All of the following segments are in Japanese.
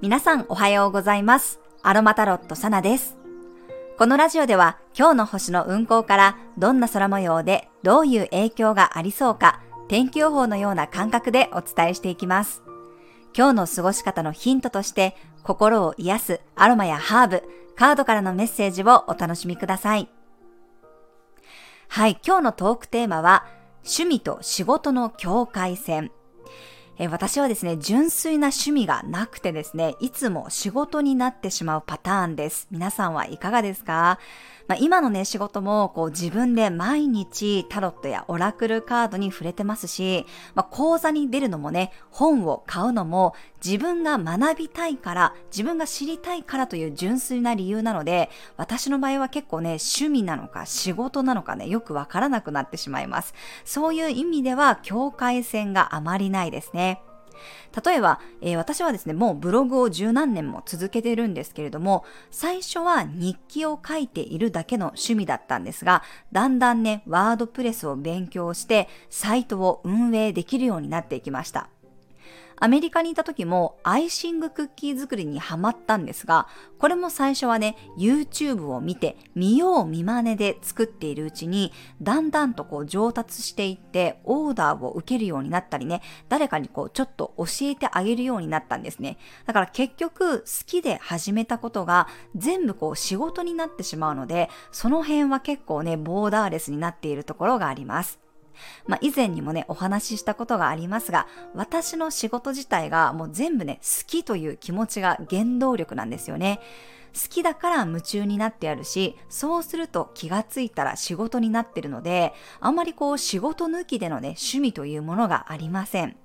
皆さんおはようございます。アロマタロットサナです。このラジオでは今日の星の運行からどんな空模様でどういう影響がありそうか天気予報のような感覚でお伝えしていきます。今日の過ごし方のヒントとして心を癒すアロマやハーブ、カードからのメッセージをお楽しみください。はい、今日のトークテーマは趣味と仕事の境界線。私はですね、純粋な趣味がなくてですね、いつも仕事になってしまうパターンです。皆さんはいかがですか？まあ、今のね、仕事もこう自分で毎日タロットやオラクルカードに触れてますし、まあ、講座に出るのもね、本を買うのも自分が学びたいから、自分が知りたいからという純粋な理由なので、私の場合は結構ね、趣味なのか仕事なのかね、よくわからなくなってしまいます。そういう意味では境界線があまりないですね。例えば、えー私はですね、もうブログを十何年も続けてるんですけれども、最初は日記を書いているだけの趣味だったんですが、だんだんね、ワードプレスを勉強して、サイトを運営できるようになっていきました。アメリカにいた時もアイシングクッキー作りにハマったんですが、これも最初はね、YouTube を見て、見よう見真似で作っているうちに、だんだんとこう上達していって、オーダーを受けるようになったりね、誰かにこうちょっと教えてあげるようになったんですね。だから結局、好きで始めたことが全部こう仕事になってしまうので、その辺は結構ね、ボーダーレスになっているところがあります。まあ、以前にもね、お話ししたことがありますが、私の仕事自体がもう全部ね、好きという気持ちが原動力なんですよね。好きだから夢中になってやるし、そうすると気がついたら仕事になってるので、あんまりこう仕事抜きでのね、趣味というものがありません。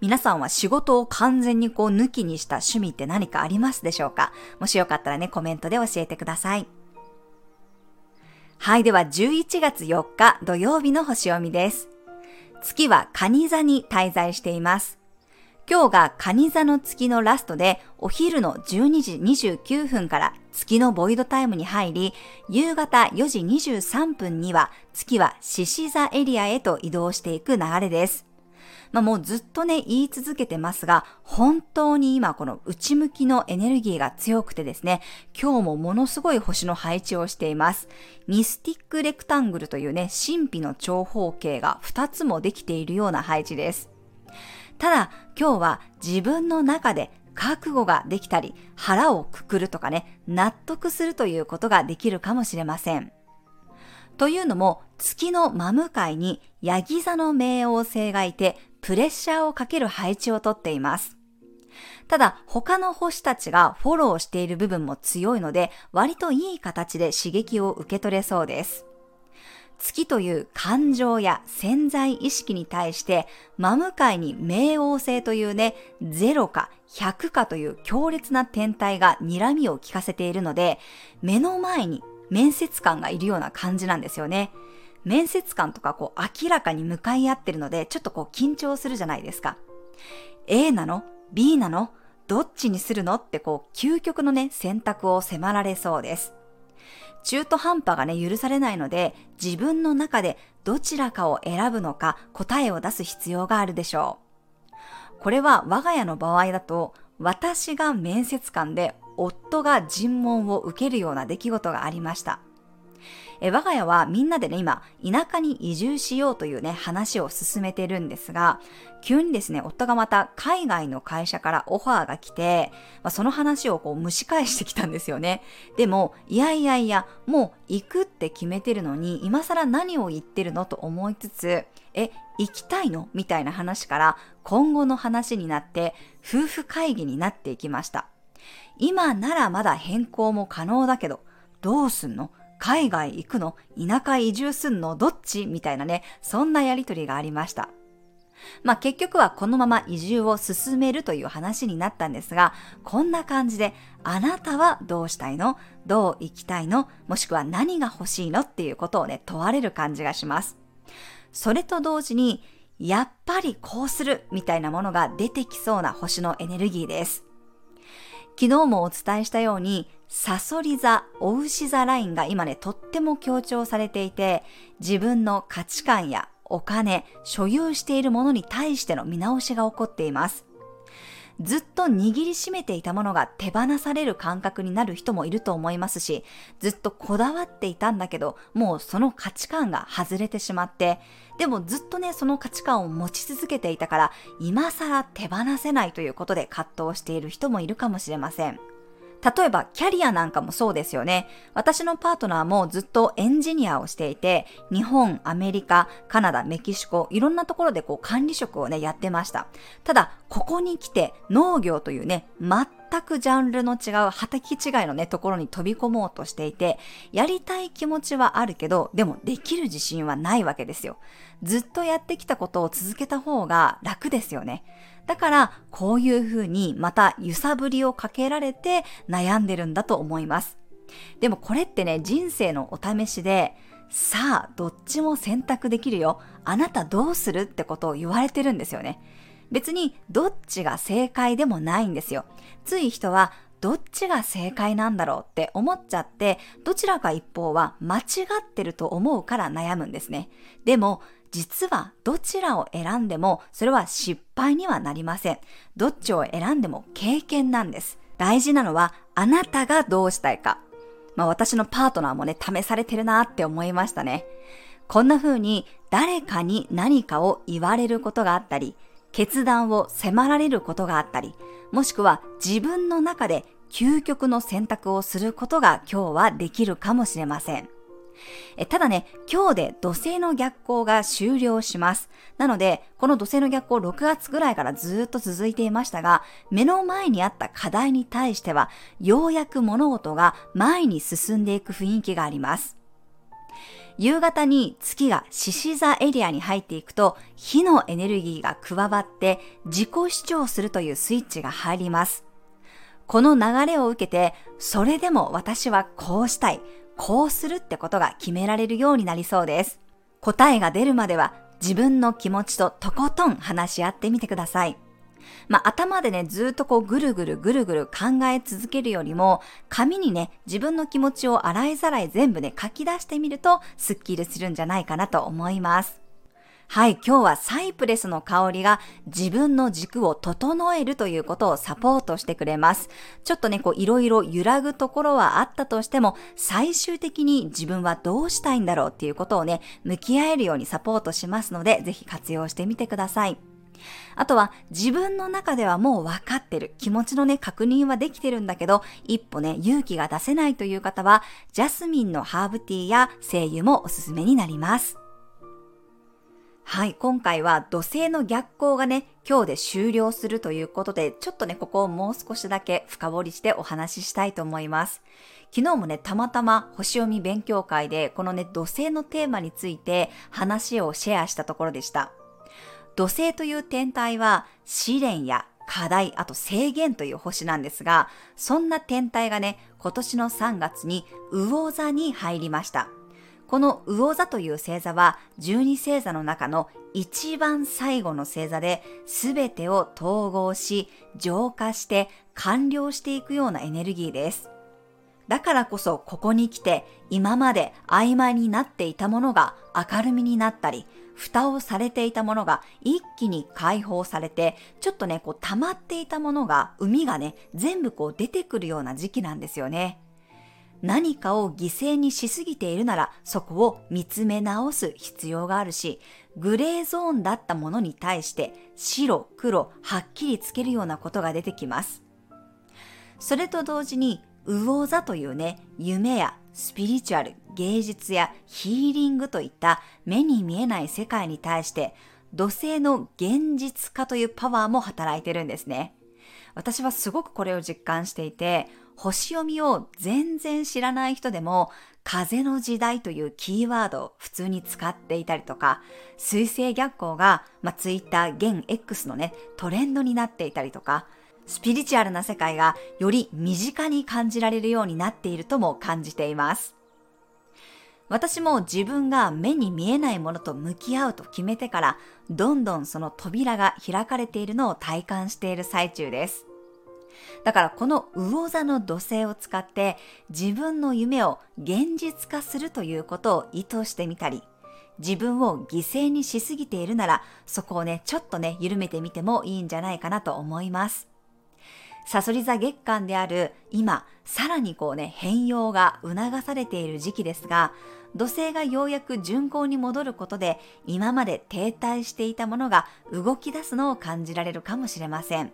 皆さんは仕事を完全にこう抜きにした趣味って何かありますでしょうか？もしよかったらね、コメントで教えてください。はい、では11月4日土曜日の星読みです。月は蟹座に滞在しています。今日が蟹座の月のラストで、お昼の12時29分から月のボイドタイムに入り、夕方4時23分には月は獅子座エリアへと移動していく流れです。まあもうずっとね、言い続けてますが、本当に今この内向きのエネルギーが強くてですね、今日もものすごい星の配置をしています。ミスティックレクタングルというね、神秘の長方形が2つもできているような配置です。ただ、今日は自分の中で覚悟ができたり、腹をくくるとかね、納得するということができるかもしれません。というのも、月の真向かいにヤギ座の冥王星がいて、プレッシャーをかける配置をとっています。ただ、他の星たちがフォローしている部分も強いので、割といい形で刺激を受け取れそうです。月という感情や潜在意識に対して、真向かいに冥王星というね、0か100かという強烈な天体が睨みを利かせているので、目の前に面接官がいるような感じなんですよね。面接官とかこう明らかに向かい合ってるので、ちょっとこう緊張するじゃないですか。A なの ?B なの？どっちにするの？ってこう究極のね、選択を迫られそうです。中途半端がね、許されないので、自分の中でどちらかを選ぶのか答えを出す必要があるでしょう。これは我が家の場合だと、私が面接官で夫が尋問を受けるような出来事がありました。え我が家はみんなでね、今、田舎に移住しようというね、話を進めてるんですが、急にですね、夫がまた海外の会社からオファーが来て、まあ、その話をこう蒸し返してきたんですよね。でも、いやいやいや、もう行くって決めてるのに、今更何を言ってるのと思いつつ、え、行きたいの？みたいな話から、今後の話になって、夫婦会議になっていきました。今ならまだ変更も可能だけど、どうすんの？海外行くの？田舎移住すんの？どっち？みたいなね、そんなやりとりがありました。まあ結局はこのまま移住を進めるという話になったんですが、こんな感じで、あなたはどうしたいの？どう生きたいの？もしくは何が欲しいの？っていうことをね、問われる感じがします。それと同時に、やっぱりこうするみたいなものが出てきそうな星のエネルギーです。昨日もお伝えしたように、サソリ座、お牛座ラインが今ね、とっても強調されていて、自分の価値観やお金、所有しているものに対しての見直しが起こっています。ずっと握りしめていたものが手放される感覚になる人もいると思いますし、ずっとこだわっていたんだけど、もうその価値観が外れてしまって、でもずっとね、その価値観を持ち続けていたから、今更手放せないということで葛藤している人もいるかもしれません。例えばキャリアなんかもそうですよね。私のパートナーもずっとエンジニアをしていて、日本、アメリカ、カナダ、メキシコ、いろんなところでこう管理職をね、やってました。ただ、ここに来て農業というね、全くジャンルの違う畑違いのね、ところに飛び込もうとしていて、やりたい気持ちはあるけど、でもできる自信はないわけですよ。ずっとやってきたことを続けた方が楽ですよね。だから、こういうふうにまた揺さぶりをかけられて悩んでるんだと思います。でもこれってね、人生のお試しで、さあ、どっちも選択できるよ。あなたどうするってことを言われてるんですよね。別にどっちが正解でもないんですよ。つい人はどっちが正解なんだろうって思っちゃって、どちらか一方は間違ってると思うから悩むんですね。でも、実はどちらを選んでもそれは失敗にはなりません。どっちを選んでも経験なんです。大事なのはあなたがどうしたいか。まあ私のパートナーもね、試されてるなって思いましたね。こんな風に誰かに何かを言われることがあったり、決断を迫られることがあったり、もしくは自分の中で究極の選択をすることが今日はできるかもしれません。えただね、今日で土星の逆行が終了します。なので、この土星の逆行6月ぐらいからずっと続いていましたが、目の前にあった課題に対しては、ようやく物事が前に進んでいく雰囲気があります。夕方に月が獅子座エリアに入っていくと、火のエネルギーが加わって自己主張するというスイッチが入ります。この流れを受けて、それでも私はこうしたい。こうするってことが決められるようになりそうです。答えが出るまでは自分の気持ちととことん話し合ってみてください。まあ、頭でね、ずっとこうぐるぐるぐるぐる考え続けるよりも、紙にね、自分の気持ちを洗いざらい全部ね、書き出してみると、スッキリするんじゃないかなと思います。はい、今日はサイプレスの香りが自分の軸を整えるということをサポートしてくれます。ちょっとね、こういろいろ揺らぐところはあったとしても、最終的に自分はどうしたいんだろうっていうことをね、向き合えるようにサポートしますので、ぜひ活用してみてください。あとは自分の中ではもう分かってる。気持ちのね、確認はできてるんだけど、一歩ね、勇気が出せないという方は、ジャスミンのハーブティーや精油もおすすめになります。はい、今回は土星の逆行がね、今日で終了するということで、ちょっとね、ここをもう少しだけ深掘りしてお話ししたいと思います。昨日もね、たまたま星読み勉強会で、このね、土星のテーマについて話をシェアしたところでした。土星という天体は試練や課題、あと制限という星なんですが、そんな天体がね、今年の3月に魚座に入りました。この魚座という星座は12星座の中の一番最後の星座で全てを統合し浄化して完了していくようなエネルギーです。だからこそここに来て今まで曖昧になっていたものが明るみになったり蓋をされていたものが一気に解放されてちょっとねこう溜まっていたものが海がね全部こう出てくるような時期なんですよね。何かを犠牲にしすぎているならそこを見つめ直す必要があるし、グレーゾーンだったものに対して白、黒、はっきりつけるようなことが出てきます。それと同時に、魚座というね、夢やスピリチュアル、芸術やヒーリングといった目に見えない世界に対して土星の現実化というパワーも働いてるんですね。私はすごくこれを実感していて、星読みを全然知らない人でも、風の時代というキーワードを普通に使っていたりとか、水星逆行が、まあ、ツイッター現 X のね、トレンドになっていたりとか、スピリチュアルな世界がより身近に感じられるようになっているとも感じています。私も自分が目に見えないものと向き合うと決めてから、どんどんその扉が開かれているのを体感している最中です。だからこの魚座の土星を使って自分の夢を現実化するということを意図してみたり、自分を犠牲にしすぎているなら、そこをね、ちょっとね、緩めてみてもいいんじゃないかなと思います。サソリ座月間である今、さらにこうね、変容が促されている時期ですが、土星がようやく巡行に戻ることで、今まで停滞していたものが動き出すのを感じられるかもしれません。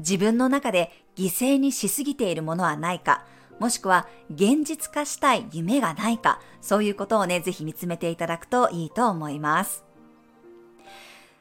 自分の中で犠牲にしすぎているものはないか、もしくは現実化したい夢がないか、そういうことをね、ぜひ見つめていただくといいと思います。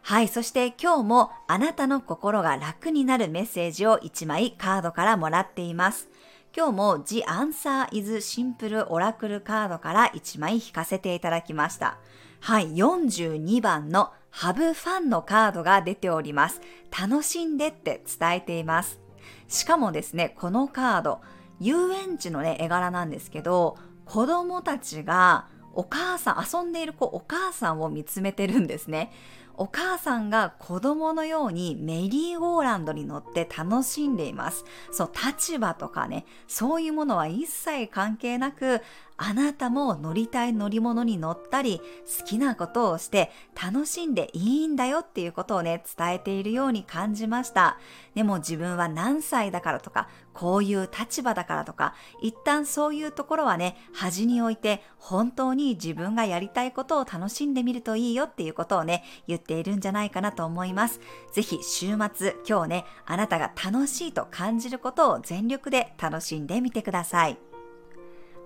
はい、そして今日もあなたの心が楽になるメッセージを1枚カードからもらっています。今日も The Answer is Simple Oracle カードから1枚引かせていただきました。はい、42番のハブファンのカードが出ております。楽しんでって伝えています。しかもですね、このカード、遊園地のね、絵柄なんですけど、子供たちがお母さん、遊んでいる子、お母さんを見つめてるんですね。お母さんが子供のようにメリーゴーランドに乗って楽しんでいます。そう、立場とかね、そういうものは一切関係なく、あなたも乗りたい乗り物に乗ったり、好きなことをして楽しんでいいんだよっていうことをね、伝えているように感じました。でも自分は何歳だからとか、こういう立場だからとか、一旦そういうところはね、端に置いて、本当に自分がやりたいことを楽しんでみるといいよっていうことをね、言っているんじゃないかなと思います。ぜひ週末、今日ね、あなたが楽しいと感じることを全力で楽しんでみてください。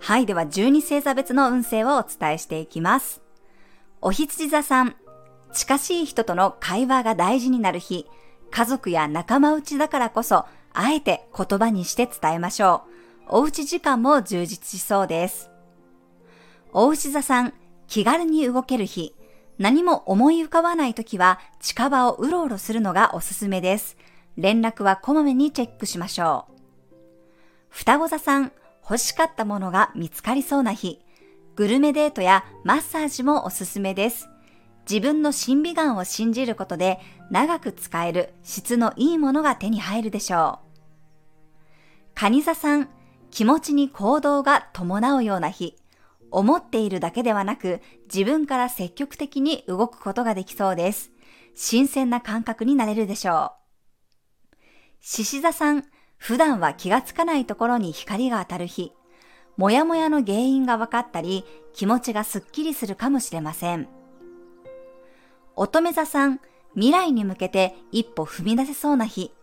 はい。では、12星座別の運勢をお伝えしていきます。お羊座さん。近しい人との会話が大事になる日。家族や仲間内だからこそ、あえて言葉にして伝えましょう。おうち時間も充実しそうです。お牛座さん。気軽に動ける日。何も思い浮かばないときは近場をうろうろするのがおすすめです。連絡はこまめにチェックしましょう。双子座さん。欲しかったものが見つかりそうな日、グルメデートやマッサージもおすすめです。自分の審美眼を信じることで長く使える質のいいものが手に入るでしょう。カニ座さん、気持ちに行動が伴うような日、思っているだけではなく自分から積極的に動くことができそうです。新鮮な感覚になれるでしょう。獅子座さん、普段は気がつかないところに光が当たる日、もやもやの原因が分かったり、気持ちがすっきりするかもしれません。乙女座さん、未来に向けて一歩踏み出せそうな日、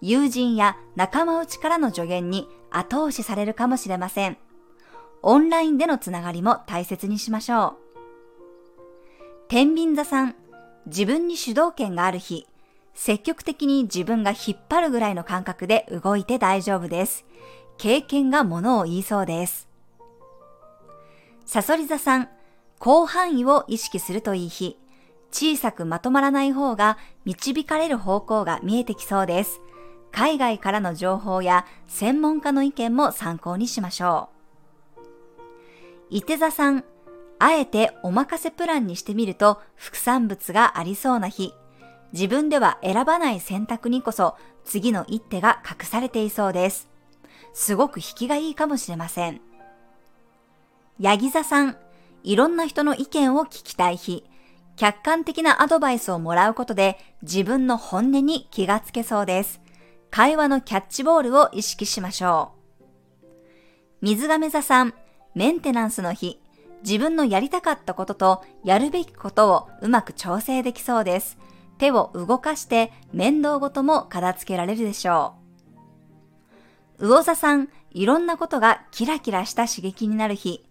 友人や仲間内からの助言に後押しされるかもしれません。オンラインでのつながりも大切にしましょう。天秤座さん、自分に主導権がある日、積極的に自分が引っ張るぐらいの感覚で動いて大丈夫です。経験がものを言いそうです。サソリ座さん、広範囲を意識するといい日。小さくまとまらない方が導かれる方向が見えてきそうです。海外からの情報や専門家の意見も参考にしましょう。伊手座さん、あえてお任せプランにしてみると副産物がありそうな日。自分では選ばない選択にこそ次の一手が隠されていそうです。すごく引きがいいかもしれません。ヤギ座さん、いろんな人の意見を聞きたい日、客観的なアドバイスをもらうことで自分の本音に気がつけそうです。会話のキャッチボールを意識しましょう。水亀座さん、メンテナンスの日、自分のやりたかったこととやるべきことをうまく調整できそうです。手を動かして面倒ごとも片付けられるでしょう。魚座さん、いろんなことがキラキラした刺激になる日。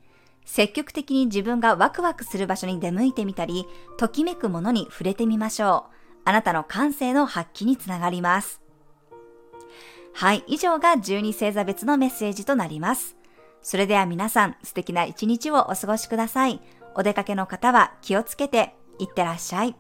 積極的に自分がワクワクする場所に出向いてみたり、ときめくものに触れてみましょう。あなたの感性の発揮につながります。はい、以上が12星座別のメッセージとなります。それでは皆さん、素敵な一日をお過ごしください。お出かけの方は気をつけて、いってらっしゃい。